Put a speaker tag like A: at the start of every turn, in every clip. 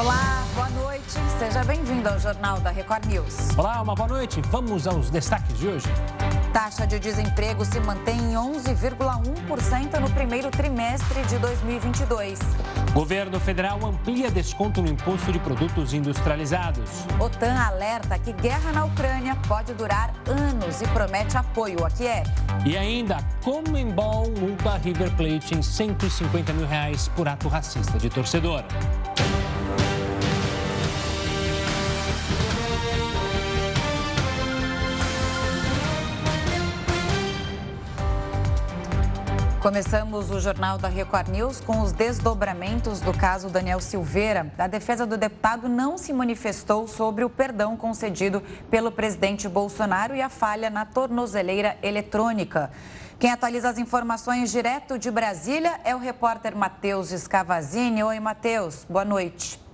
A: Olá, boa noite. Seja bem-vindo ao Jornal da Record News.
B: Olá, uma boa noite. Vamos aos destaques de hoje.
A: Taxa de desemprego se mantém em 11,1% no primeiro trimestre de 2022.
B: Governo federal amplia desconto no imposto de produtos industrializados.
A: OTAN alerta que guerra na Ucrânia pode durar anos e promete apoio a Kiev.
B: E ainda, Comembol multa River Plate em 150 mil reais por ato racista de torcedor.
A: Começamos o Jornal da Record News com os desdobramentos do caso Daniel Silveira. A defesa do deputado não se manifestou sobre o perdão concedido pelo presidente Bolsonaro e a falha na tornozeleira eletrônica. Quem atualiza as informações direto de Brasília é o repórter Matheus Escavazini. Oi, Matheus. Boa noite.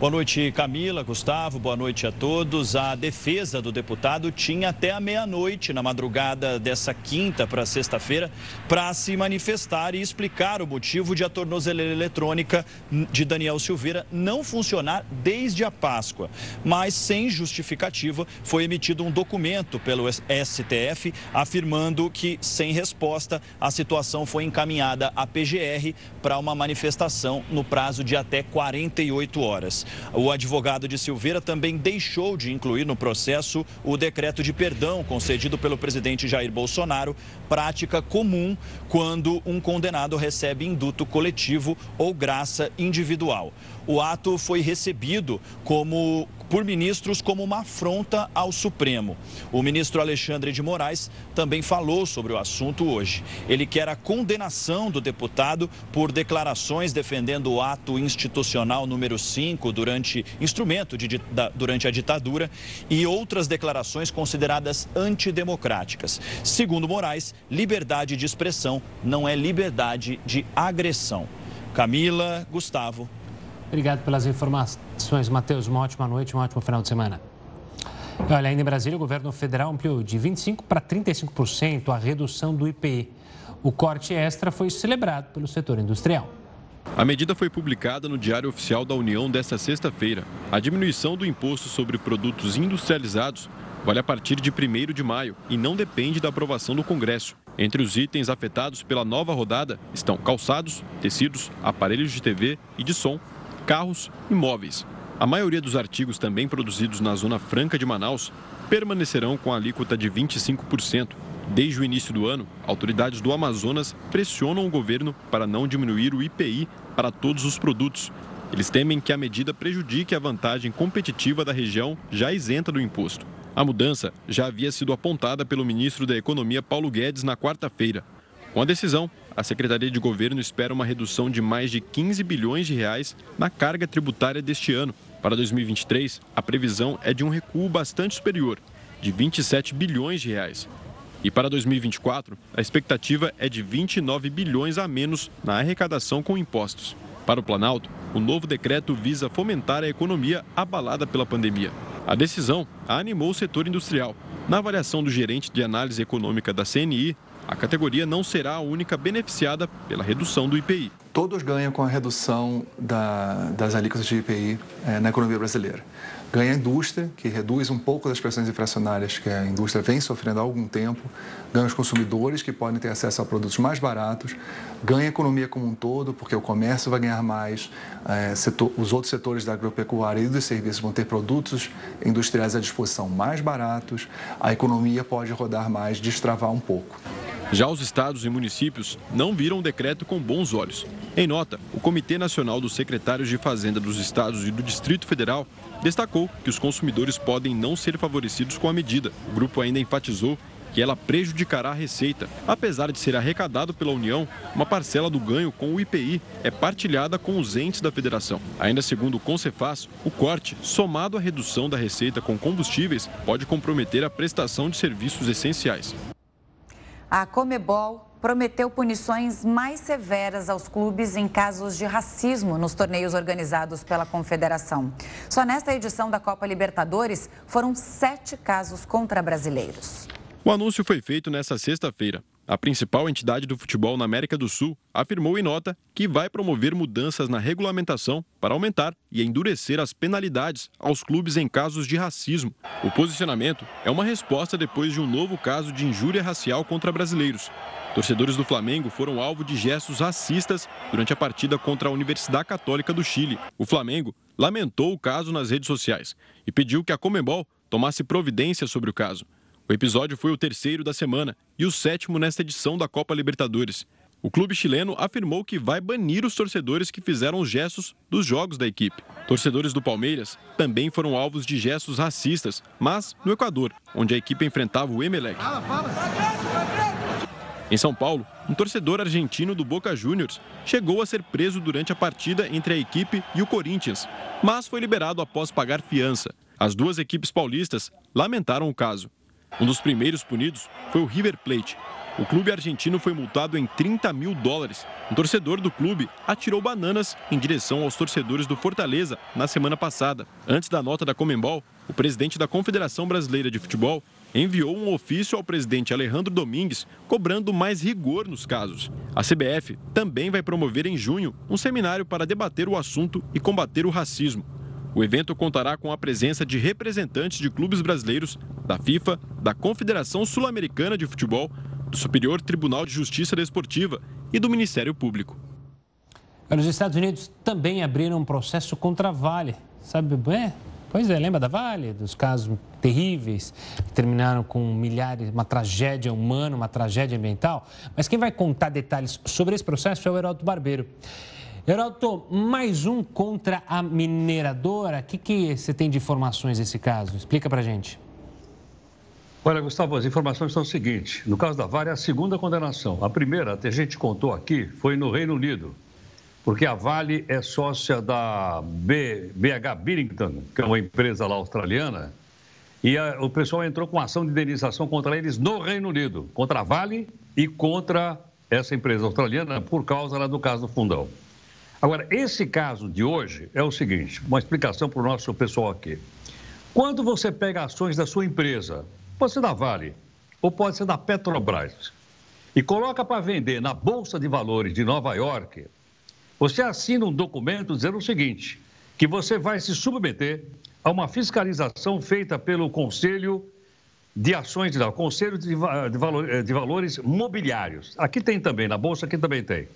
C: Boa noite, Camila, Gustavo, boa noite a todos. A defesa do deputado tinha até a meia-noite, na madrugada dessa quinta para sexta-feira, para se manifestar e explicar o motivo de a tornozeleira eletrônica de Daniel Silveira não funcionar desde a Páscoa. Mas, sem justificativa, foi emitido um documento pelo STF afirmando que, sem resposta, a situação foi encaminhada à PGR para uma manifestação no prazo de até 48 horas. O advogado de Silveira também deixou de incluir no processo o decreto de perdão concedido pelo presidente Jair Bolsonaro, prática comum quando um condenado recebe induto coletivo ou graça individual. O ato foi recebido como por ministros como uma afronta ao Supremo. O ministro Alexandre de Moraes também falou sobre o assunto hoje. Ele quer a condenação do deputado por declarações defendendo o ato institucional número 5 durante instrumento de, da, durante a ditadura e outras declarações consideradas antidemocráticas. Segundo Moraes, liberdade de expressão não é liberdade de agressão. Camila, Gustavo,
B: Obrigado pelas informações, Matheus. Uma ótima noite, um ótimo final de semana. Olha, ainda em Brasília, o governo federal ampliou de 25% para 35% a redução do IPI. O corte extra foi celebrado pelo setor industrial.
D: A medida foi publicada no Diário Oficial da União desta sexta-feira. A diminuição do imposto sobre produtos industrializados vale a partir de 1 de maio e não depende da aprovação do Congresso. Entre os itens afetados pela nova rodada estão calçados, tecidos, aparelhos de TV e de som carros e móveis. A maioria dos artigos também produzidos na Zona Franca de Manaus permanecerão com a alíquota de 25%. Desde o início do ano, autoridades do Amazonas pressionam o governo para não diminuir o IPI para todos os produtos. Eles temem que a medida prejudique a vantagem competitiva da região já isenta do imposto. A mudança já havia sido apontada pelo ministro da Economia Paulo Guedes na quarta-feira. Com a decisão, a Secretaria de Governo espera uma redução de mais de 15 bilhões de reais na carga tributária deste ano. Para 2023, a previsão é de um recuo bastante superior, de 27 bilhões de reais. E para 2024, a expectativa é de 29 bilhões a menos na arrecadação com impostos. Para o Planalto, o novo decreto visa fomentar a economia abalada pela pandemia. A decisão animou o setor industrial. Na avaliação do gerente de análise econômica da CNI, a categoria não será a única beneficiada pela redução do IPI.
E: Todos ganham com a redução da, das alíquotas de IPI é, eh, na economia brasileira. Ganha a indústria, que reduz um pouco das pressões inflacionárias que a indústria vem sofrendo há algum tempo. Ganha os consumidores, que podem ter acesso a produtos mais baratos. Ganha a economia como um todo, porque o comércio vai ganhar mais. É, setor, os outros setores da agropecuária e dos serviços vão ter produtos industriais à disposição mais baratos. A economia pode rodar mais, destravar um pouco.
D: Já os estados e municípios não viram o decreto com bons olhos. Em nota, o Comitê Nacional dos Secretários de Fazenda dos Estados e do Distrito Federal destacou que os consumidores podem não ser favorecidos com a medida. O grupo ainda enfatizou que ela prejudicará a receita. Apesar de ser arrecadado pela União, uma parcela do ganho com o IPI é partilhada com os entes da federação. Ainda segundo o Concefaz, o corte, somado à redução da receita com combustíveis, pode comprometer a prestação de serviços essenciais.
A: A Comebol prometeu punições mais severas aos clubes em casos de racismo nos torneios organizados pela Confederação. Só nesta edição da Copa Libertadores foram sete casos contra brasileiros.
D: O anúncio foi feito nesta sexta-feira. A principal entidade do futebol na América do Sul, afirmou em nota que vai promover mudanças na regulamentação para aumentar e endurecer as penalidades aos clubes em casos de racismo. O posicionamento é uma resposta depois de um novo caso de injúria racial contra brasileiros. Torcedores do Flamengo foram alvo de gestos racistas durante a partida contra a Universidade Católica do Chile. O Flamengo lamentou o caso nas redes sociais e pediu que a Comembol tomasse providência sobre o caso. O episódio foi o terceiro da semana e o sétimo nesta edição da Copa Libertadores. O clube chileno afirmou que vai banir os torcedores que fizeram os gestos dos jogos da equipe. Torcedores do Palmeiras também foram alvos de gestos racistas, mas no Equador, onde a equipe enfrentava o Emelec. Em São Paulo, um torcedor argentino do Boca Juniors chegou a ser preso durante a partida entre a equipe e o Corinthians, mas foi liberado após pagar fiança. As duas equipes paulistas lamentaram o caso. Um dos primeiros punidos foi o River Plate. O clube argentino foi multado em 30 mil dólares. Um torcedor do clube atirou bananas em direção aos torcedores do Fortaleza na semana passada. Antes da nota da Comembol, o presidente da Confederação Brasileira de Futebol enviou um ofício ao presidente Alejandro Domingues cobrando mais rigor nos casos. A CBF também vai promover em junho um seminário para debater o assunto e combater o racismo. O evento contará com a presença de representantes de clubes brasileiros, da FIFA, da Confederação Sul-Americana de Futebol, do Superior Tribunal de Justiça Desportiva e do Ministério Público.
B: Os Estados Unidos também abriram um processo contra a Vale. Sabe, é, pois é, lembra da Vale? Dos casos terríveis que terminaram com milhares, uma tragédia humana, uma tragédia ambiental. Mas quem vai contar detalhes sobre esse processo é o Heraldo Barbeiro. Geraldo, mais um contra a mineradora. O que, que você tem de informações nesse caso? Explica para gente.
F: Olha, Gustavo, as informações são as seguintes. No caso da Vale, é a segunda condenação. A primeira, a gente contou aqui, foi no Reino Unido, porque a Vale é sócia da B, BH Billington, que é uma empresa lá australiana, e a, o pessoal entrou com ação de indenização contra eles no Reino Unido, contra a Vale e contra essa empresa australiana, por causa lá do caso do fundão. Agora, esse caso de hoje é o seguinte: uma explicação para o nosso pessoal aqui. Quando você pega ações da sua empresa, pode ser da Vale ou pode ser da Petrobras, e coloca para vender na Bolsa de Valores de Nova York, você assina um documento dizendo o seguinte: que você vai se submeter a uma fiscalização feita pelo Conselho de Ações, de Conselho de, de, de Valores Mobiliários. Aqui tem também, na Bolsa aqui também tem.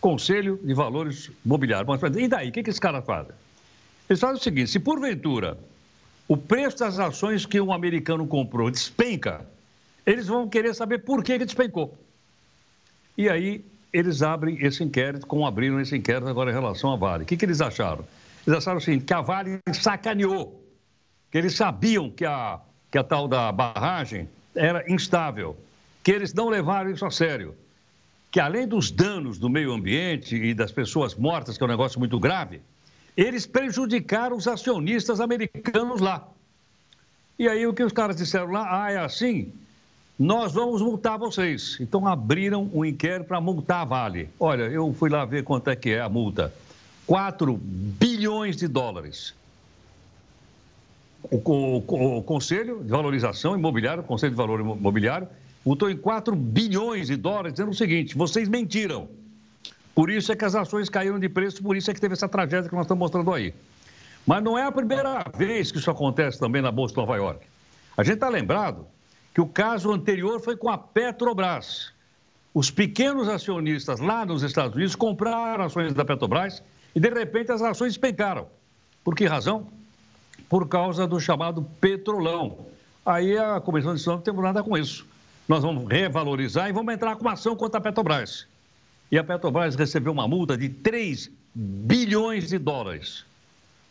F: Conselho de Valores Mobiliários. E daí, o que, que esse cara faz? Eles fazem o seguinte: se porventura o preço das ações que um americano comprou despenca, eles vão querer saber por que, que despencou. E aí eles abrem esse inquérito, como abriram esse inquérito agora em relação à Vale. O que, que eles acharam? Eles acharam o seguinte, que a Vale sacaneou, que eles sabiam que a, que a tal da barragem era instável, que eles não levaram isso a sério que além dos danos do meio ambiente e das pessoas mortas, que é um negócio muito grave, eles prejudicaram os acionistas americanos lá. E aí o que os caras disseram lá, ah, é assim, nós vamos multar vocês. Então abriram um inquérito para multar a Vale. Olha, eu fui lá ver quanto é que é a multa. 4 bilhões de dólares. O, o, o, Conselho de Valorização Imobiliária, o Conselho de Valor Imobiliário, multou em 4 bilhões de dólares, dizendo o seguinte: vocês mentiram. Por isso é que as ações caíram de preço, por isso é que teve essa tragédia que nós estamos mostrando aí. Mas não é a primeira vez que isso acontece também na Bolsa de Nova York. A gente está lembrado que o caso anterior foi com a Petrobras. Os pequenos acionistas lá nos Estados Unidos compraram ações da Petrobras e, de repente, as ações despencaram. Por que razão? Por causa do chamado petrolão. Aí a Comissão de Decisão não tem nada com isso nós vamos revalorizar e vamos entrar com uma ação contra a Petrobras. E a Petrobras recebeu uma multa de 3 bilhões de dólares.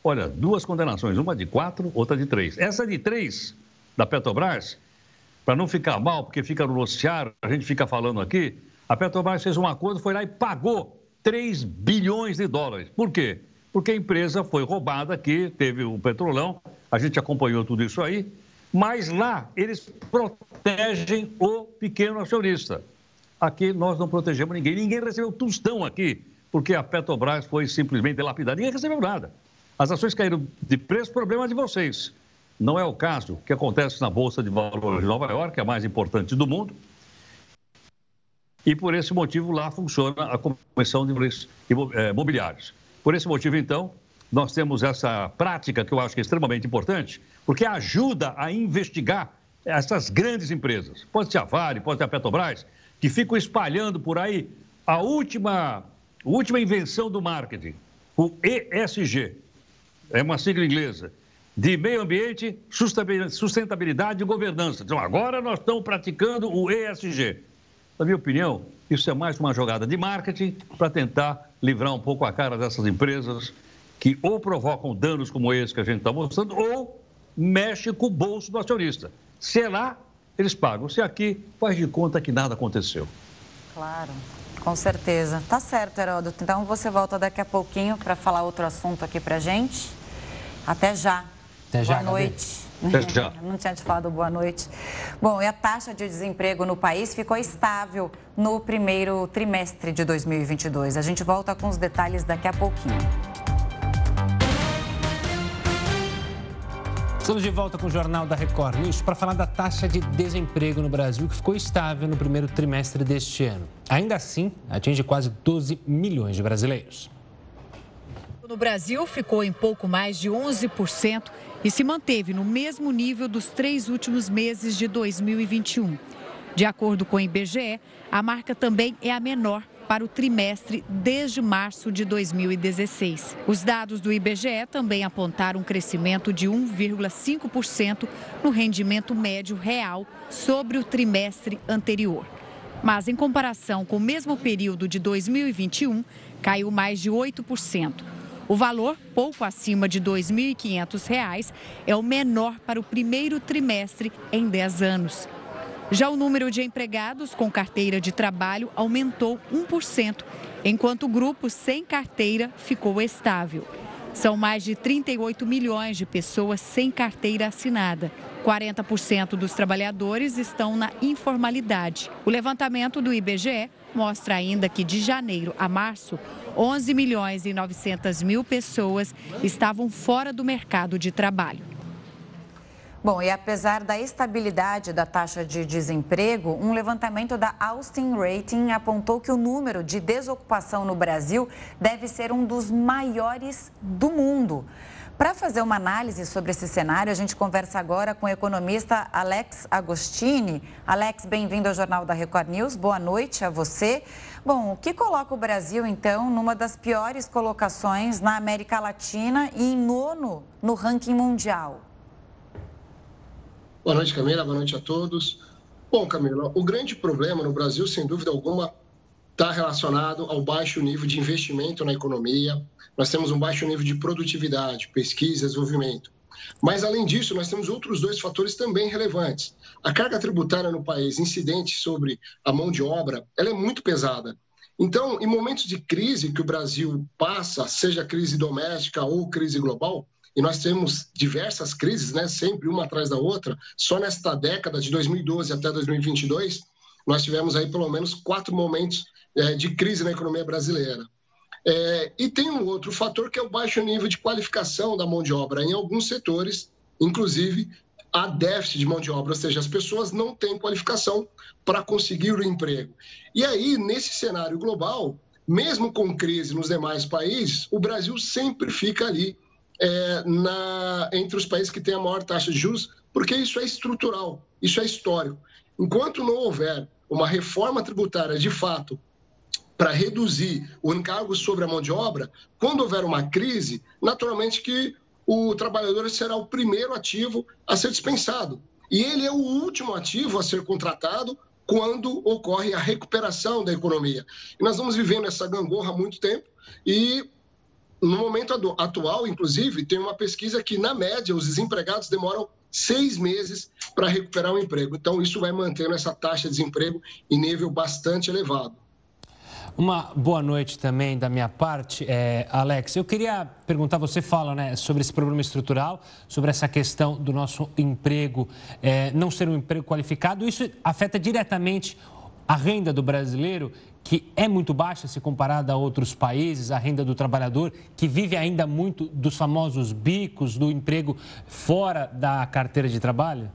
F: Olha, duas condenações, uma de 4, outra de 3. Essa de 3 da Petrobras, para não ficar mal, porque fica no noticiário, a gente fica falando aqui, a Petrobras fez um acordo, foi lá e pagou 3 bilhões de dólares. Por quê? Porque a empresa foi roubada aqui, teve o petrolão, a gente acompanhou tudo isso aí, mas lá eles protegem o pequeno acionista. Aqui nós não protegemos ninguém. Ninguém recebeu tostão aqui, porque a Petrobras foi simplesmente lapidada. Ninguém recebeu nada. As ações caíram de preço, problema de vocês. Não é o caso que acontece na Bolsa de Valores de Nova York, que é a mais importante do mundo. e por esse motivo lá funciona a Comissão de Valores eh, Imobiliários. Por esse motivo, então, nós temos essa prática que eu acho que é extremamente importante, porque ajuda a investigar essas grandes empresas. Pode ser a Vale, pode ser a Petrobras, que ficam espalhando por aí a última, a última invenção do marketing, o ESG. É uma sigla inglesa de meio ambiente, sustentabilidade e governança. Então, agora nós estamos praticando o ESG. Na minha opinião, isso é mais uma jogada de marketing para tentar livrar um pouco a cara dessas empresas que ou provocam danos como esse que a gente está mostrando, ou mexe com o bolso do acionista. Se é lá, eles pagam. Se é aqui, faz de conta que nada aconteceu.
A: Claro, com certeza. Tá certo, Heródoto. Então você volta daqui a pouquinho para falar outro assunto aqui para gente. Até já.
B: Até já,
A: Boa noite.
F: Já.
A: Não tinha te falado boa noite. Bom, e a taxa de desemprego no país ficou estável no primeiro trimestre de 2022. A gente volta com os detalhes daqui a pouquinho.
B: Estamos de volta com o Jornal da Record News para falar da taxa de desemprego no Brasil, que ficou estável no primeiro trimestre deste ano. Ainda assim, atinge quase 12 milhões de brasileiros.
G: No Brasil, ficou em pouco mais de 11% e se manteve no mesmo nível dos três últimos meses de 2021. De acordo com o IBGE, a marca também é a menor para o trimestre desde março de 2016. Os dados do IBGE também apontaram um crescimento de 1,5% no rendimento médio real sobre o trimestre anterior. Mas, em comparação com o mesmo período de 2021, caiu mais de 8%. O valor, pouco acima de R$ 2.500, é o menor para o primeiro trimestre em 10 anos. Já o número de empregados com carteira de trabalho aumentou 1%, enquanto o grupo sem carteira ficou estável. São mais de 38 milhões de pessoas sem carteira assinada. 40% dos trabalhadores estão na informalidade. O levantamento do IBGE mostra ainda que de janeiro a março, 11 milhões e 900 mil pessoas estavam fora do mercado de trabalho.
A: Bom, e apesar da estabilidade da taxa de desemprego, um levantamento da Austin Rating apontou que o número de desocupação no Brasil deve ser um dos maiores do mundo. Para fazer uma análise sobre esse cenário, a gente conversa agora com o economista Alex Agostini. Alex, bem-vindo ao Jornal da Record News. Boa noite a você. Bom, o que coloca o Brasil, então, numa das piores colocações na América Latina e em nono no ranking mundial?
H: Boa noite, Camila. Boa noite a todos. Bom, Camila, o grande problema no Brasil, sem dúvida alguma, está relacionado ao baixo nível de investimento na economia. Nós temos um baixo nível de produtividade, pesquisa, desenvolvimento. Mas, além disso, nós temos outros dois fatores também relevantes. A carga tributária no país, incidente sobre a mão de obra, ela é muito pesada. Então, em momentos de crise que o Brasil passa, seja crise doméstica ou crise global, e nós temos diversas crises, né, sempre uma atrás da outra, só nesta década de 2012 até 2022, nós tivemos aí pelo menos quatro momentos é, de crise na economia brasileira. É, e tem um outro fator que é o baixo nível de qualificação da mão de obra. Em alguns setores, inclusive, há déficit de mão de obra, ou seja, as pessoas não têm qualificação para conseguir o emprego. E aí, nesse cenário global, mesmo com crise nos demais países, o Brasil sempre fica ali é, na, entre os países que têm a maior taxa de juros, porque isso é estrutural, isso é histórico. Enquanto não houver uma reforma tributária de fato para reduzir o encargo sobre a mão de obra, quando houver uma crise, naturalmente que o trabalhador será o primeiro ativo a ser dispensado. E ele é o último ativo a ser contratado quando ocorre a recuperação da economia. E nós vamos vivendo essa gangorra há muito tempo e no momento atual, inclusive, tem uma pesquisa que, na média, os desempregados demoram seis meses para recuperar o emprego. Então, isso vai mantendo essa taxa de desemprego em nível bastante elevado.
B: Uma boa noite também da minha parte, é, Alex. Eu queria perguntar, você fala né, sobre esse problema estrutural, sobre essa questão do nosso emprego é, não ser um emprego qualificado. Isso afeta diretamente a renda do brasileiro, que é muito baixa se comparada a outros países, a renda do trabalhador, que vive ainda muito dos famosos bicos, do emprego fora da carteira de trabalho?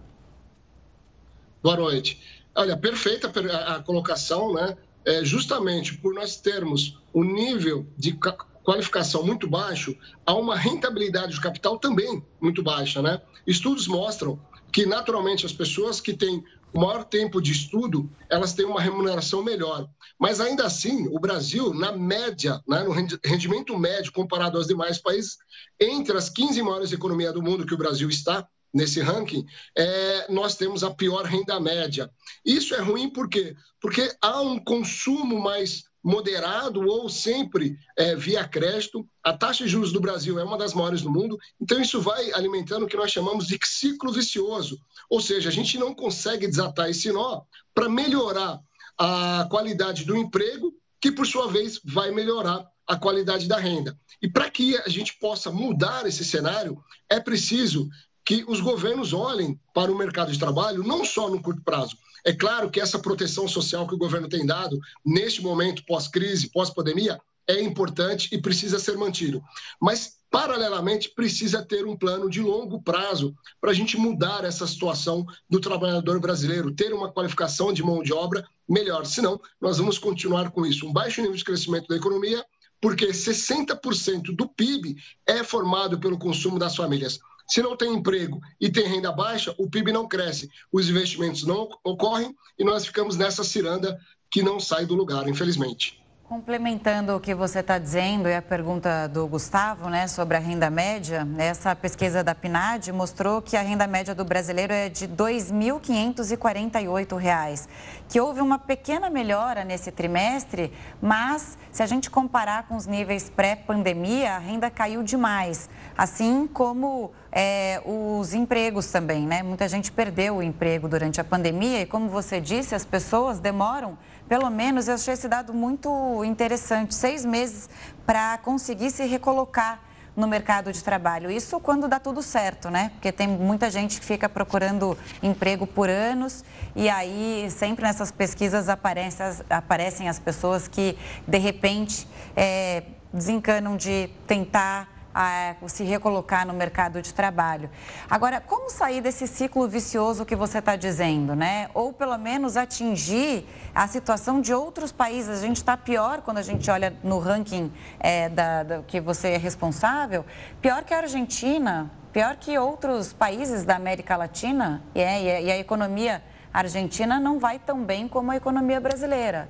H: Boa noite. Olha, perfeita a colocação, né? é, justamente por nós termos um nível de qualificação muito baixo, há uma rentabilidade de capital também muito baixa, né? Estudos mostram que, naturalmente, as pessoas que têm maior tempo de estudo, elas têm uma remuneração melhor. Mas, ainda assim, o Brasil, na média, né, no rendimento médio comparado aos demais países, entre as 15 maiores economias do mundo que o Brasil está, nesse ranking, é, nós temos a pior renda média. Isso é ruim por quê? Porque há um consumo mais moderado ou sempre é, via crédito. A taxa de juros do Brasil é uma das maiores do mundo, então isso vai alimentando o que nós chamamos de ciclo vicioso. Ou seja, a gente não consegue desatar esse nó para melhorar a qualidade do emprego, que por sua vez vai melhorar a qualidade da renda. E para que a gente possa mudar esse cenário, é preciso que os governos olhem para o mercado de trabalho não só no curto prazo, é claro que essa proteção social que o governo tem dado neste momento pós-crise, pós-pandemia, é importante e precisa ser mantido. Mas, paralelamente, precisa ter um plano de longo prazo para a gente mudar essa situação do trabalhador brasileiro, ter uma qualificação de mão de obra melhor. Senão, nós vamos continuar com isso. Um baixo nível de crescimento da economia, porque 60% do PIB é formado pelo consumo das famílias. Se não tem emprego e tem renda baixa, o PIB não cresce, os investimentos não ocorrem e nós ficamos nessa ciranda que não sai do lugar, infelizmente.
A: Complementando o que você está dizendo e a pergunta do Gustavo né, sobre a renda média, essa pesquisa da PNAD mostrou que a renda média do brasileiro é de R$ 2.548, que houve uma pequena melhora nesse trimestre, mas se a gente comparar com os níveis pré-pandemia, a renda caiu demais, assim como é, os empregos também. Né? Muita gente perdeu o emprego durante a pandemia e, como você disse, as pessoas demoram pelo menos eu achei esse dado muito interessante, seis meses para conseguir se recolocar no mercado de trabalho. Isso quando dá tudo certo, né? Porque tem muita gente que fica procurando emprego por anos e aí sempre nessas pesquisas aparecem as, aparecem as pessoas que de repente é, desencanam de tentar a se recolocar no mercado de trabalho. Agora, como sair desse ciclo vicioso que você está dizendo, né? Ou pelo menos atingir a situação de outros países. A gente está pior quando a gente olha no ranking é, da, da, que você é responsável, pior que a Argentina, pior que outros países da América Latina. É, e, a, e a economia argentina não vai tão bem como a economia brasileira.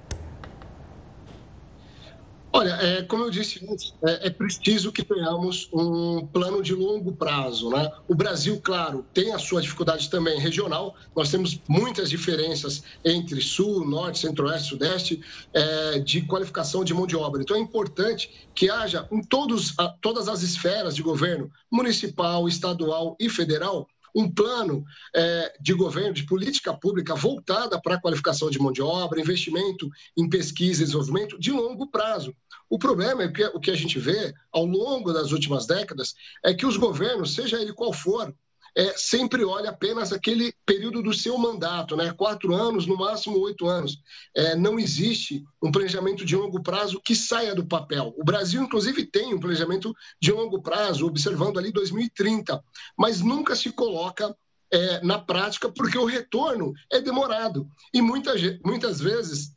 H: Olha, é, como eu disse antes, é, é, preciso que tenhamos um plano de longo prazo. Né? O Brasil, claro, tem a sua dificuldade também regional. Nós temos muitas diferenças entre Sul, Norte, Centro-Oeste, Sudeste, é, de qualificação de mão de obra. Então, é importante que haja em todos, todas as esferas de governo, municipal, estadual e federal, um plano é, de governo, de política pública voltada para a qualificação de mão de obra, investimento em pesquisa e desenvolvimento de longo prazo. O problema é que o que a gente vê ao longo das últimas décadas é que os governos, seja ele qual for, é, sempre olha apenas aquele período do seu mandato, né? quatro anos, no máximo oito anos. É, não existe um planejamento de longo prazo que saia do papel. O Brasil, inclusive, tem um planejamento de longo prazo, observando ali 2030, mas nunca se coloca é, na prática porque o retorno é demorado. E muitas, muitas vezes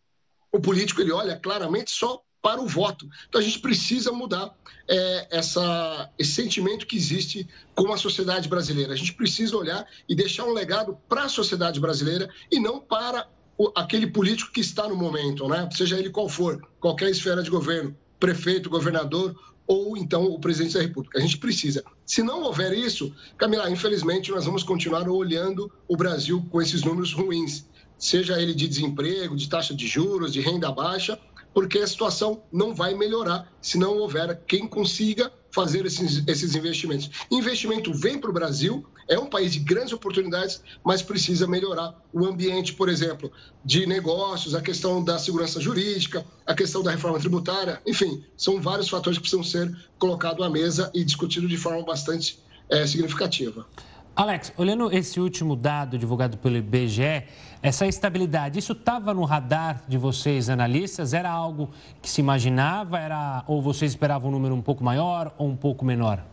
H: o político ele olha claramente só para o voto. Então a gente precisa mudar é, essa, esse sentimento que existe com a sociedade brasileira. A gente precisa olhar e deixar um legado para a sociedade brasileira e não para o, aquele político que está no momento, né? seja ele qual for, qualquer esfera de governo, prefeito, governador ou então o presidente da República. A gente precisa. Se não houver isso, Camila, infelizmente nós vamos continuar olhando o Brasil com esses números ruins, seja ele de desemprego, de taxa de juros, de renda baixa porque a situação não vai melhorar se não houver quem consiga fazer esses, esses investimentos. Investimento vem para o Brasil, é um país de grandes oportunidades, mas precisa melhorar o ambiente, por exemplo, de negócios, a questão da segurança jurídica, a questão da reforma tributária, enfim, são vários fatores que precisam ser colocados à mesa e discutidos de forma bastante é, significativa.
B: Alex, olhando esse último dado divulgado pelo IBGE, essa estabilidade, isso estava no radar de vocês, analistas? Era algo que se imaginava? Era, ou vocês esperavam um número um pouco maior ou um pouco menor?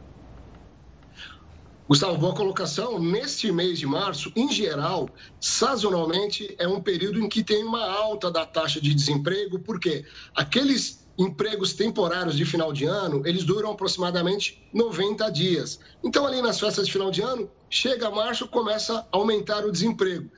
H: Gustavo, boa colocação. Neste mês de março, em geral, sazonalmente, é um período em que tem uma alta da taxa de desemprego, porque aqueles empregos temporários de final de ano, eles duram aproximadamente 90 dias. Então, ali nas festas de final de ano, chega março, começa a aumentar o desemprego.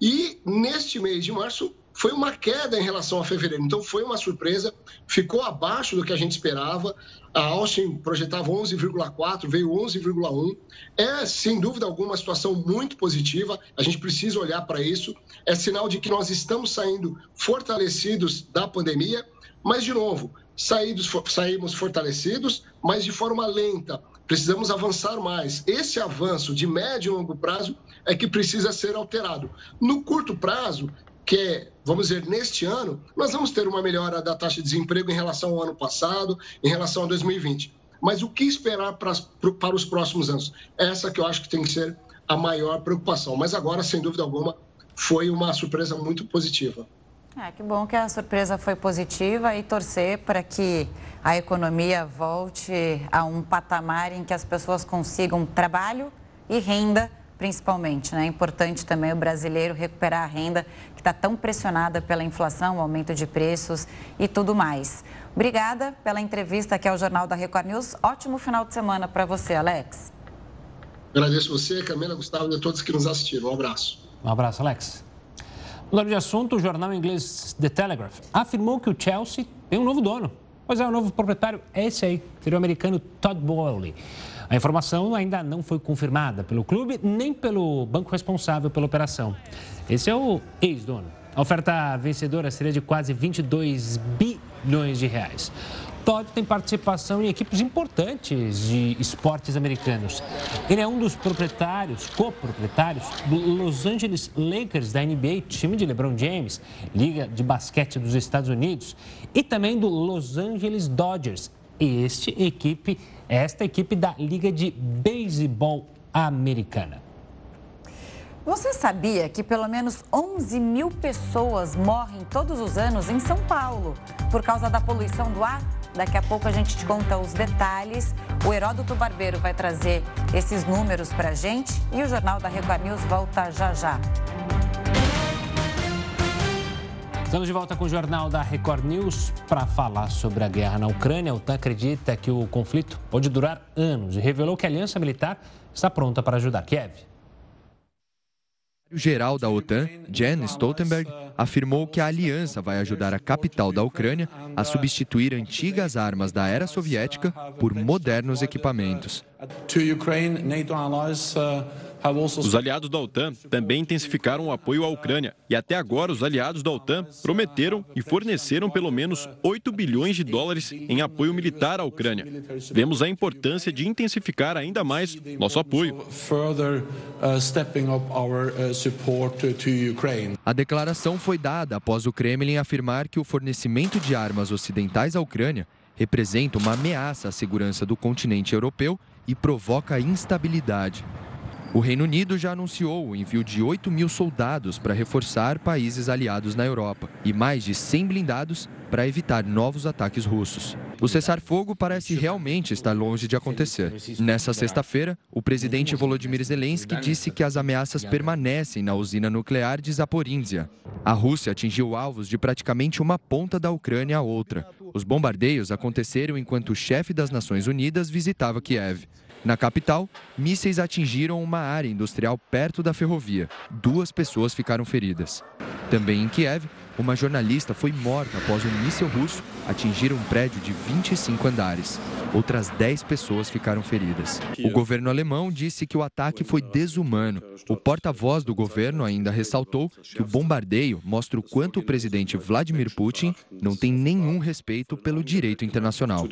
H: E neste mês de março, foi uma queda em relação a fevereiro. Então, foi uma surpresa, ficou abaixo do que a gente esperava. A Austin projetava 11,4, veio 11,1. É, sem dúvida alguma, uma situação muito positiva. A gente precisa olhar para isso. É sinal de que nós estamos saindo fortalecidos da pandemia. Mas, de novo, saídos, saímos fortalecidos, mas de forma lenta. Precisamos avançar mais. Esse avanço de médio e longo prazo é que precisa ser alterado. No curto prazo, que é, vamos dizer, neste ano, nós vamos ter uma melhora da taxa de desemprego em relação ao ano passado, em relação a 2020. Mas o que esperar para, para os próximos anos? Essa que eu acho que tem que ser a maior preocupação. Mas agora, sem dúvida alguma, foi uma surpresa muito positiva.
A: É, que bom que a surpresa foi positiva e torcer para que a economia volte a um patamar em que as pessoas consigam trabalho e renda principalmente. Né? É importante também o brasileiro recuperar a renda que está tão pressionada pela inflação, aumento de preços e tudo mais. Obrigada pela entrevista aqui ao Jornal da Record News. Ótimo final de semana para você, Alex.
H: Agradeço você, Camila, Gustavo e a todos que nos assistiram. Um abraço.
B: Um abraço, Alex. Mudando de assunto, o jornal inglês The Telegraph afirmou que o Chelsea tem um novo dono. Pois é, o novo proprietário é esse aí, seria o americano Todd Bowley. A informação ainda não foi confirmada pelo clube nem pelo banco responsável pela operação. Esse é o ex-dono. A oferta vencedora seria de quase 22 bilhões de reais. Todd tem participação em equipes importantes de esportes americanos. Ele é um dos proprietários, coproprietários, do Los Angeles Lakers da NBA, time de LeBron James, liga de basquete dos Estados Unidos, e também do Los Angeles Dodgers, este equipe, esta equipe da Liga de Beisebol Americana.
A: Você sabia que pelo menos 11 mil pessoas morrem todos os anos em São Paulo por causa da poluição do ar? Daqui a pouco a gente te conta os detalhes. O Heródoto Barbeiro vai trazer esses números para a gente e o Jornal da Record News volta já já.
B: Estamos de volta com o Jornal da Record News para falar sobre a guerra na Ucrânia. O TAN acredita que o conflito pode durar anos e revelou que a aliança militar está pronta para ajudar Kiev.
I: Geral da OTAN, Jens Stoltenberg, afirmou que a aliança vai ajudar a capital da Ucrânia a substituir antigas armas da era soviética por modernos equipamentos.
D: Os aliados da OTAN também intensificaram o apoio à Ucrânia e até agora os aliados da OTAN prometeram e forneceram pelo menos 8 bilhões de dólares em apoio militar à Ucrânia. Vemos a importância de intensificar ainda mais nosso apoio.
I: A declaração foi dada após o Kremlin afirmar que o fornecimento de armas ocidentais à Ucrânia representa uma ameaça à segurança do continente europeu e provoca instabilidade. O Reino Unido já anunciou o envio de 8 mil soldados para reforçar países aliados na Europa e mais de 100 blindados para evitar novos ataques russos. O cessar-fogo parece realmente estar longe de acontecer. Nessa sexta-feira, o presidente Volodymyr Zelensky disse que as ameaças permanecem na usina nuclear de Zaporizhia. A Rússia atingiu alvos de praticamente uma ponta da Ucrânia à outra. Os bombardeios aconteceram enquanto o chefe das Nações Unidas visitava Kiev. Na capital, mísseis atingiram uma área industrial perto da ferrovia. Duas pessoas ficaram feridas. Também em Kiev, uma jornalista foi morta após um míssil russo atingir um prédio de 25 andares. Outras 10 pessoas ficaram feridas. O governo alemão disse que o ataque foi desumano. O porta-voz do governo ainda ressaltou que o bombardeio mostra o quanto o presidente Vladimir Putin não tem nenhum respeito pelo direito internacional.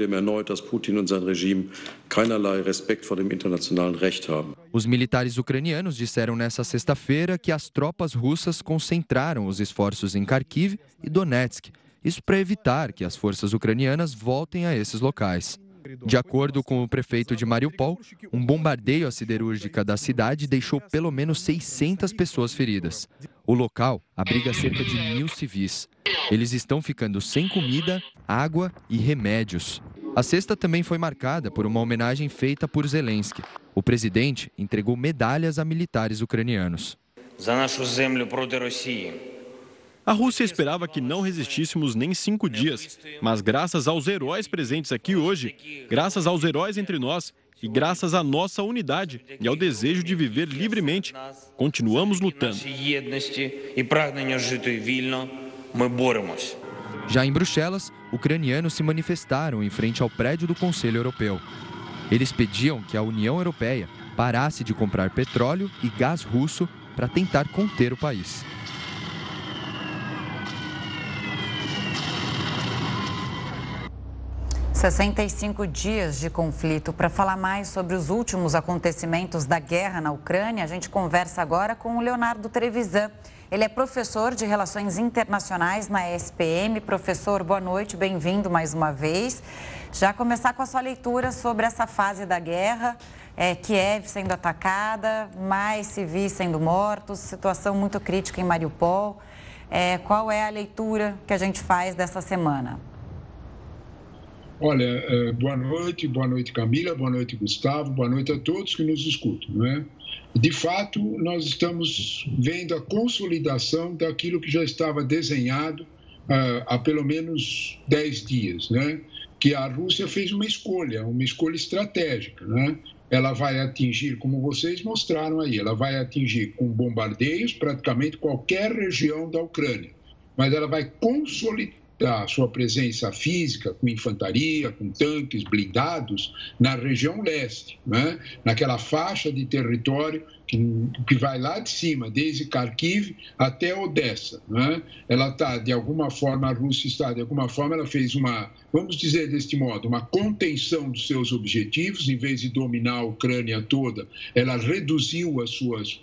I: Os militares ucranianos disseram nesta sexta-feira que as tropas russas concentraram os esforços em Kharkiv e Donetsk. Isso para evitar que as forças ucranianas voltem a esses locais. De acordo com o prefeito de Mariupol, um bombardeio à siderúrgica da cidade deixou pelo menos 600 pessoas feridas. O local abriga cerca de mil civis. Eles estão ficando sem comida, água e remédios. A sexta também foi marcada por uma homenagem feita por Zelensky. O presidente entregou medalhas a militares ucranianos.
D: A Rússia esperava que não resistíssemos nem cinco dias, mas graças aos heróis presentes aqui hoje, graças aos heróis entre nós e graças à nossa unidade e ao desejo de viver livremente, continuamos lutando.
I: Já em Bruxelas, ucranianos se manifestaram em frente ao prédio do Conselho Europeu. Eles pediam que a União Europeia parasse de comprar petróleo e gás russo para tentar conter o país.
A: Sessenta e cinco dias de conflito. Para falar mais sobre os últimos acontecimentos da guerra na Ucrânia, a gente conversa agora com o Leonardo Trevisan. Ele é professor de Relações Internacionais na SPM. Professor, boa noite, bem-vindo mais uma vez. Já começar com a sua leitura sobre essa fase da guerra, é, Kiev sendo atacada, mais civis sendo mortos, situação muito crítica em Mariupol. É, qual é a leitura que a gente faz dessa semana?
J: Olha, é, boa noite, boa noite Camila, boa noite Gustavo, boa noite a todos que nos escutam. Não é? De fato, nós estamos vendo a consolidação daquilo que já estava desenhado uh, há pelo menos 10 dias, né? que a Rússia fez uma escolha, uma escolha estratégica. Né? Ela vai atingir, como vocês mostraram aí, ela vai atingir com bombardeios praticamente qualquer região da Ucrânia, mas ela vai consolidar da sua presença física com infantaria, com tanques blindados na região leste, né? naquela faixa de território que, que vai lá de cima, desde Kharkiv até Odessa. Né? Ela está, de alguma forma, a Rússia está, de alguma forma, ela fez uma, vamos dizer deste modo, uma contenção dos seus objetivos, em vez de dominar a Ucrânia toda, ela reduziu as suas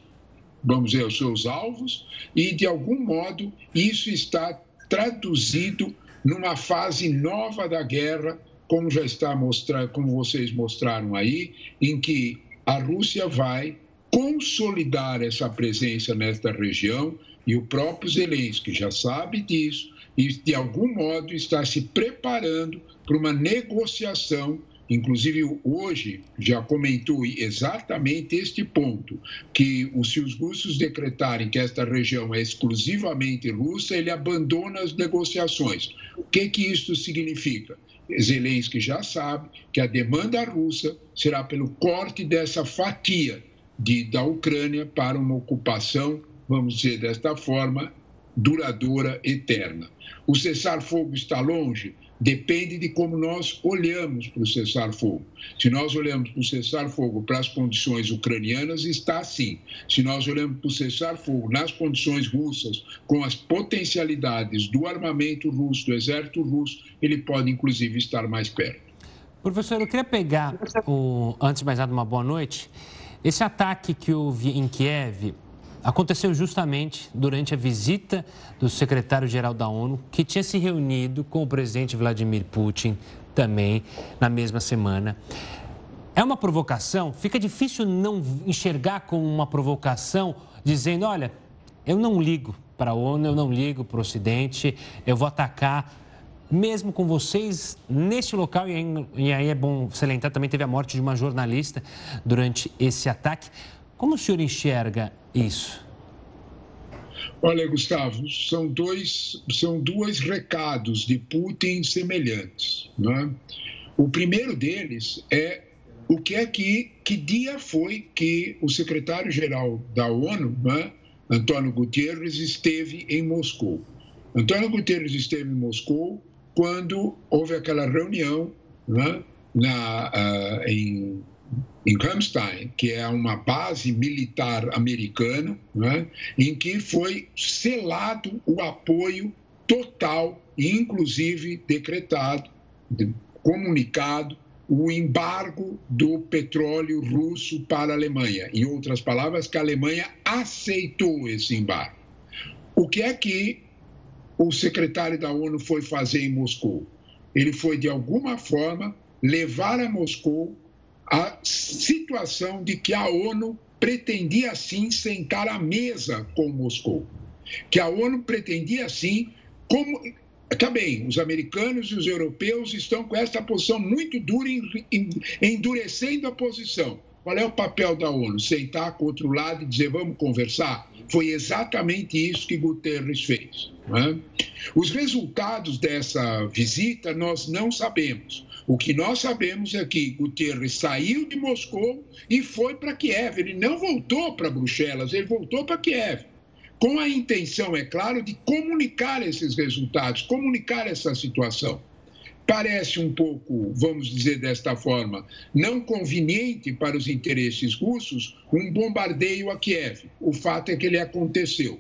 J: vamos dizer, os seus alvos, e de algum modo isso está traduzido numa fase nova da guerra, como já está mostrando, como vocês mostraram aí, em que a Rússia vai consolidar essa presença nesta região e o próprio Zelensky já sabe disso e de algum modo está se preparando para uma negociação Inclusive, hoje já comentou exatamente este ponto, que se os russos decretarem que esta região é exclusivamente russa, ele abandona as negociações. O que, que isso significa? Zelensky já sabe que a demanda russa será pelo corte dessa fatia de, da Ucrânia para uma ocupação, vamos dizer desta forma, duradoura, eterna. O cessar-fogo está longe? depende de como nós olhamos para o cessar-fogo. Se nós olhamos para o cessar-fogo para as condições ucranianas, está assim. Se nós olhamos para o cessar-fogo nas condições russas, com as potencialidades do armamento russo, do exército russo, ele pode inclusive estar mais perto.
B: Professor, eu queria pegar, o... antes de mais nada, uma boa noite. Esse ataque que houve em Kiev aconteceu justamente durante a visita do secretário-geral da ONU, que tinha se reunido com o presidente Vladimir Putin também na mesma semana. É uma provocação? Fica difícil não enxergar como uma provocação, dizendo: olha, eu não ligo para a ONU, eu não ligo para o Ocidente, eu vou atacar mesmo com vocês neste local, e aí é bom salientar, também teve a morte de uma jornalista durante esse ataque. Como o senhor enxerga isso?
J: Olha, Gustavo, são dois, são dois recados de Putin semelhantes. Né? O primeiro deles é o que é que, que dia foi que o secretário-geral da ONU, né, Antônio Guterres, esteve em Moscou. Antônio Guterres esteve em Moscou quando houve aquela reunião né, na, uh, em em Ramstein, que é uma base militar americana, né, em que foi selado o apoio total inclusive, decretado, comunicado o embargo do petróleo russo para a Alemanha. Em outras palavras, que a Alemanha aceitou esse embargo. O que é que o secretário da ONU foi fazer em Moscou? Ele foi, de alguma forma, levar a Moscou a situação de que a ONU pretendia sim sentar à mesa com Moscou, que a ONU pretendia sim como também os americanos e os europeus estão com essa posição muito dura, endurecendo a posição. Qual é o papel da ONU? Sentar com o outro lado e dizer vamos conversar? Foi exatamente isso que Guterres fez. É? Os resultados dessa visita nós não sabemos. O que nós sabemos é que Guterres saiu de Moscou e foi para Kiev. Ele não voltou para Bruxelas, ele voltou para Kiev. Com a intenção, é claro, de comunicar esses resultados, comunicar essa situação parece um pouco, vamos dizer desta forma, não conveniente para os interesses russos um bombardeio a Kiev. O fato é que ele aconteceu.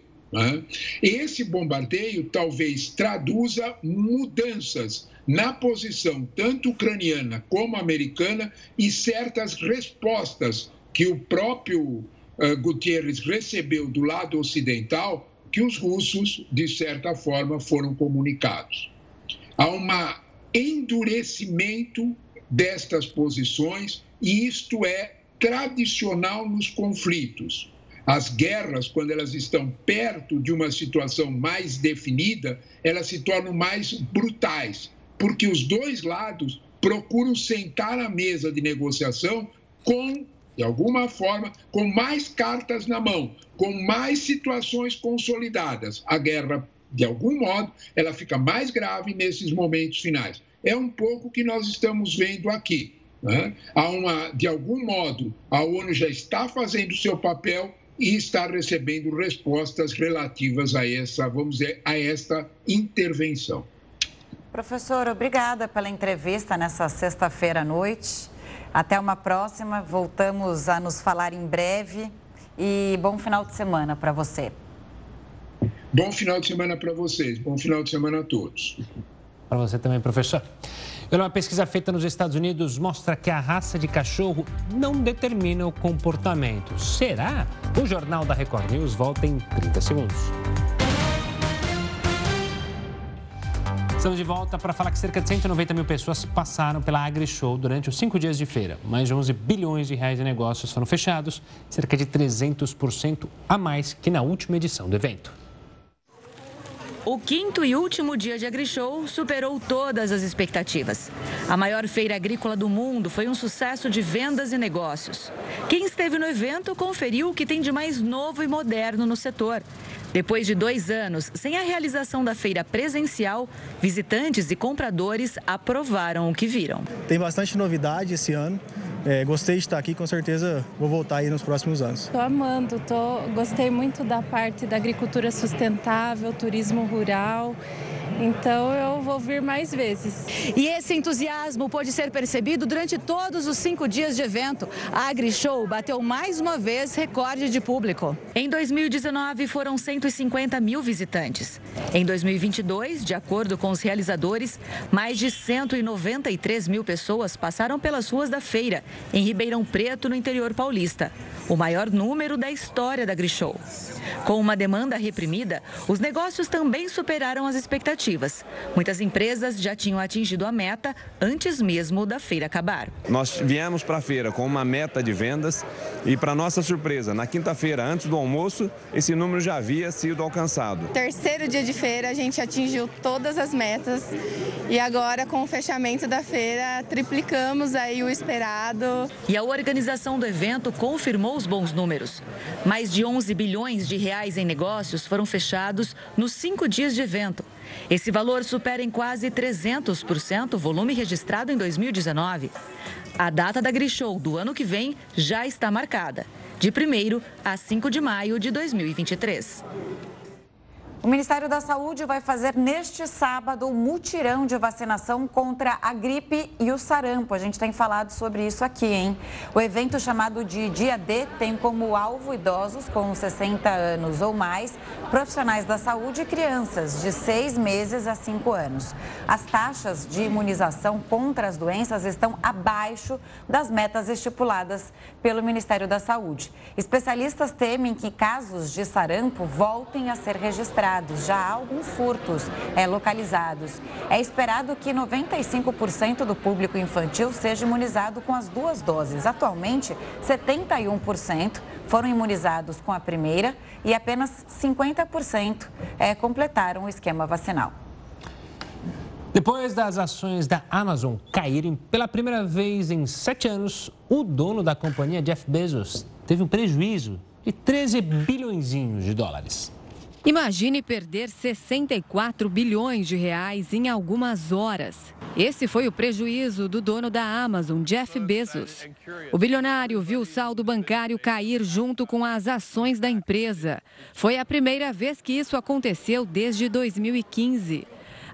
J: Esse bombardeio talvez traduza mudanças na posição tanto ucraniana como americana e certas respostas que o próprio uh, Gutierrez recebeu do lado ocidental, que os russos, de certa forma, foram comunicados. Há uma endurecimento destas posições, e isto é tradicional nos conflitos. As guerras, quando elas estão perto de uma situação mais definida, elas se tornam mais brutais, porque os dois lados procuram sentar à mesa de negociação com, de alguma forma, com mais cartas na mão, com mais situações consolidadas. A guerra de algum modo, ela fica mais grave nesses momentos finais. É um pouco o que nós estamos vendo aqui. Né? Há uma, de algum modo, a ONU já está fazendo o seu papel e está recebendo respostas relativas a essa, vamos dizer, a esta intervenção.
A: Professor, obrigada pela entrevista nessa sexta-feira à noite. Até uma próxima. Voltamos a nos falar em breve e bom final de semana para você.
J: Bom final de semana para vocês, bom final de semana a todos.
B: Para você também, professor. Uma pesquisa feita nos Estados Unidos mostra que a raça de cachorro não determina o comportamento. Será? O Jornal da Record News volta em 30 segundos. Estamos de volta para falar que cerca de 190 mil pessoas passaram pela AgriShow durante os cinco dias de feira. Mais de 11 bilhões de reais de negócios foram fechados, cerca de 300% a mais que na última edição do evento.
K: O quinto e último dia de AgriShow superou todas as expectativas. A maior feira agrícola do mundo foi um sucesso de vendas e negócios. Quem esteve no evento conferiu o que tem de mais novo e moderno no setor. Depois de dois anos sem a realização da feira presencial, visitantes e compradores aprovaram o que viram.
L: Tem bastante novidade esse ano. É, gostei de estar aqui, com certeza vou voltar aí nos próximos anos.
M: Estou amando, tô, gostei muito da parte da agricultura sustentável, turismo rural. Então eu vou vir mais vezes.
K: E esse entusiasmo pode ser percebido durante todos os cinco dias de evento. A AgriShow bateu mais uma vez recorde de público. Em 2019 foram 150 mil visitantes. Em 2022, de acordo com os realizadores, mais de 193 mil pessoas passaram pelas ruas da feira, em Ribeirão Preto, no interior paulista. O maior número da história da AgriShow. Com uma demanda reprimida, os negócios também superaram as expectativas. Muitas empresas já tinham atingido a meta antes mesmo da feira acabar.
N: Nós viemos para a feira com uma meta de vendas e, para nossa surpresa, na quinta-feira, antes do almoço, esse número já havia sido alcançado.
M: Terceiro dia de feira, a gente atingiu todas as metas e agora, com o fechamento da feira, triplicamos aí o esperado.
K: E a organização do evento confirmou os bons números. Mais de 11 bilhões de reais em negócios foram fechados nos cinco dias de evento. Esse valor supera em quase 300% o volume registrado em 2019. A data da Grishow do ano que vem já está marcada, de 1 a 5 de maio de 2023.
A: O Ministério da Saúde vai fazer neste sábado um mutirão de vacinação contra a gripe e o sarampo. A gente tem falado sobre isso aqui, hein? O evento chamado de Dia D tem como alvo idosos com 60 anos ou mais, profissionais da saúde e crianças de 6 meses a 5 anos. As taxas de imunização contra as doenças estão abaixo das metas estipuladas pelo Ministério da Saúde. Especialistas temem que casos de sarampo voltem a ser registrados já há alguns furtos é, localizados. É esperado que 95% do público infantil seja imunizado com as duas doses. Atualmente, 71% foram imunizados com a primeira e apenas 50% é, completaram o esquema vacinal.
B: Depois das ações da Amazon caírem pela primeira vez em sete anos, o dono da companhia, Jeff Bezos, teve um prejuízo de 13 bilhões de dólares.
O: Imagine perder 64 bilhões de reais em algumas horas. Esse foi o prejuízo do dono da Amazon, Jeff Bezos. O bilionário viu o saldo bancário cair junto com as ações da empresa. Foi a primeira vez que isso aconteceu desde 2015.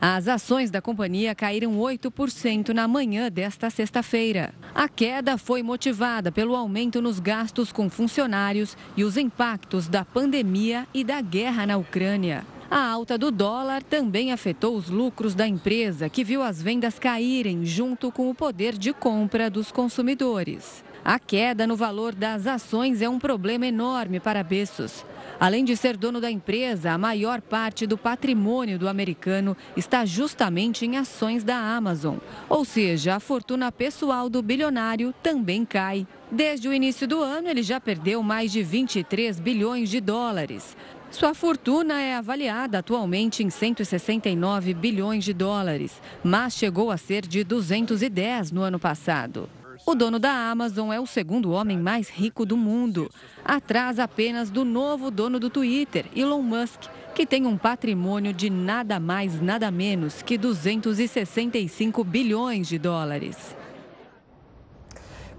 O: As ações da companhia caíram 8% na manhã desta sexta-feira. A queda foi motivada pelo aumento nos gastos com funcionários e os impactos da pandemia e da guerra na Ucrânia. A alta do dólar também afetou os lucros da empresa, que viu as vendas caírem junto com o poder de compra dos consumidores. A queda no valor das ações é um problema enorme para Bezos. Além de ser dono da empresa, a maior parte do patrimônio do americano está justamente em ações da Amazon. Ou seja, a fortuna pessoal do bilionário também cai. Desde o início do ano, ele já perdeu mais de 23 bilhões de dólares. Sua fortuna é avaliada atualmente em 169 bilhões de dólares, mas chegou a ser de 210 no ano passado. O dono da Amazon é o segundo homem mais rico do mundo, atrás apenas do novo dono do Twitter, Elon Musk, que tem um patrimônio de nada mais, nada menos que 265 bilhões de dólares.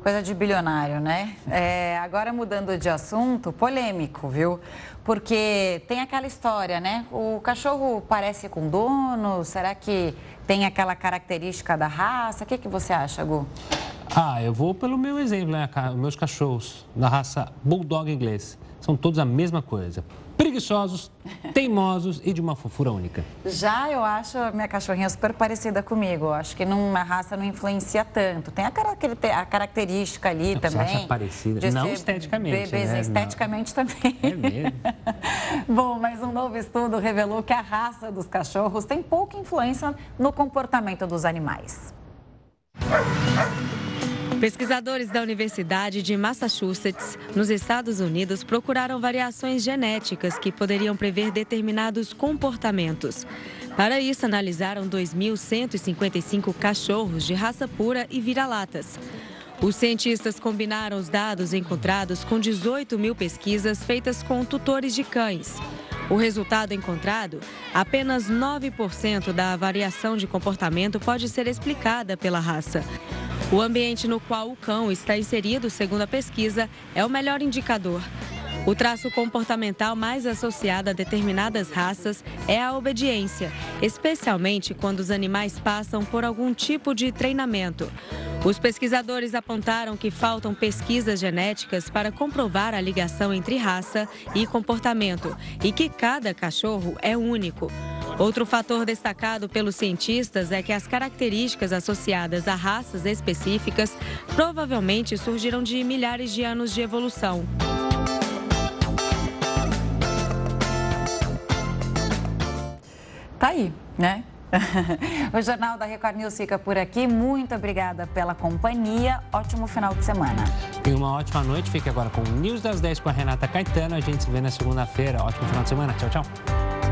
A: Coisa de bilionário, né? É, agora mudando de assunto, polêmico, viu? Porque tem aquela história, né? O cachorro parece com dono, será que tem aquela característica da raça? O que, que você acha, Gu?
B: Ah, eu vou pelo meu exemplo, né? Meus cachorros da raça Bulldog inglês. São todos a mesma coisa. Preguiçosos, teimosos e de uma fofura única.
A: Já eu acho a minha cachorrinha super parecida comigo. Acho que numa raça não influencia tanto. Tem a, característica ali
B: não,
A: também.
B: Você acha parecida? Não esteticamente.
A: Bebês,
B: né?
A: esteticamente não. também.
B: É mesmo?
A: Bom, mas um novo estudo revelou que a raça dos cachorros tem pouca influência no comportamento dos animais.
O: Pesquisadores da Universidade de Massachusetts, nos Estados Unidos, procuraram variações genéticas que poderiam prever determinados comportamentos. Para isso, analisaram 2.155 cachorros de raça pura e vira-latas. Os cientistas combinaram os dados encontrados com 18 mil pesquisas feitas com tutores de cães. O resultado encontrado: apenas 9% da variação de comportamento pode ser explicada pela raça. O ambiente no qual o cão está inserido, segundo a pesquisa, é o melhor indicador. O traço comportamental mais associado a determinadas raças é a obediência, especialmente quando os animais passam por algum tipo de treinamento. Os pesquisadores apontaram que faltam pesquisas genéticas para comprovar a ligação entre raça e comportamento e que cada cachorro é único. Outro fator destacado pelos cientistas é que as características associadas a raças específicas provavelmente surgiram de milhares de anos de evolução.
A: Tá aí, né? o Jornal da Record News fica por aqui. Muito obrigada pela companhia. Ótimo final de semana.
B: E uma ótima noite. Fique agora com o News das 10 com a Renata Caetano. A gente se vê na segunda-feira. Ótimo final de semana. Tchau, tchau.